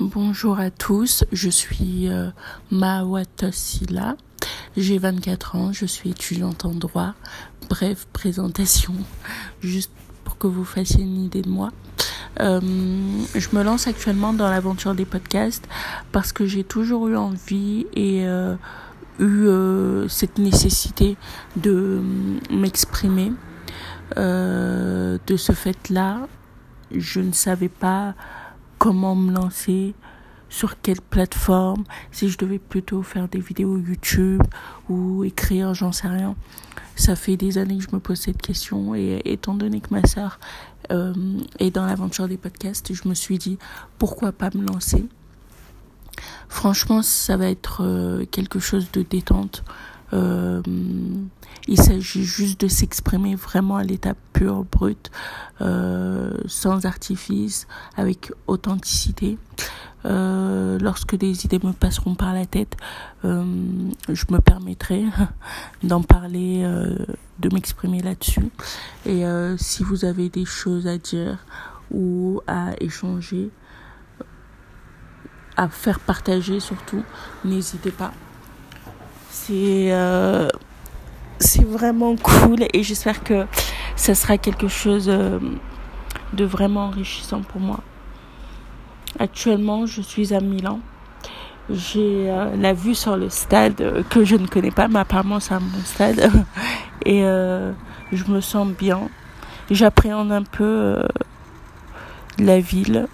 Bonjour à tous, je suis euh, Mawatosila, j'ai 24 ans, je suis étudiante en droit. Bref, présentation, juste pour que vous fassiez une idée de moi. Euh, je me lance actuellement dans l'aventure des podcasts parce que j'ai toujours eu envie et euh, eu euh, cette nécessité de m'exprimer. De ce fait-là, je ne savais pas comment me lancer, sur quelle plateforme, si je devais plutôt faire des vidéos YouTube ou écrire, j'en sais rien. Ça fait des années que je me pose cette question et étant donné que ma sœur euh, est dans l'aventure des podcasts, je me suis dit pourquoi pas me lancer? Franchement, ça va être euh, quelque chose de détente. Euh, il s'agit juste de s'exprimer vraiment à l'état pur, brut, euh, sans artifice, avec authenticité. Euh, lorsque des idées me passeront par la tête, je me permettrai d'en parler, de m'exprimer là-dessus. Et si vous avez des choses à dire ou à échanger, à faire partager surtout, n'hésitez pas. C'est euh, c'est vraiment cool et j'espère que ça sera quelque chose euh, de vraiment enrichissant pour moi. Actuellement, je suis à Milan. J'ai euh, la vue sur le stade que je ne connais pas, mais apparemment c'est un bon stade. Et je me sens bien. J'appréhende un peu la ville.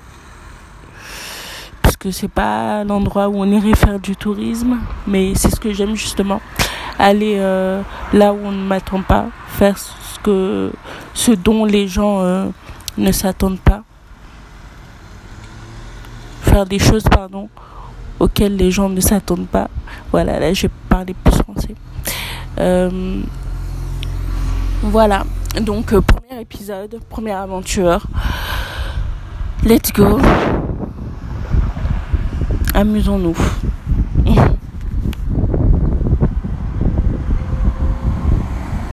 Parce que c'est pas l'endroit où on irait faire du tourisme. Mais c'est ce que j'aime justement. Aller euh, là où on ne m'attend pas. Faire ce, que, ce dont les gens euh, ne s'attendent pas faire des choses pardon auxquelles les gens ne s'attendent pas voilà là j'ai parlé plus français euh, voilà donc premier épisode première aventure let's go amusons-nous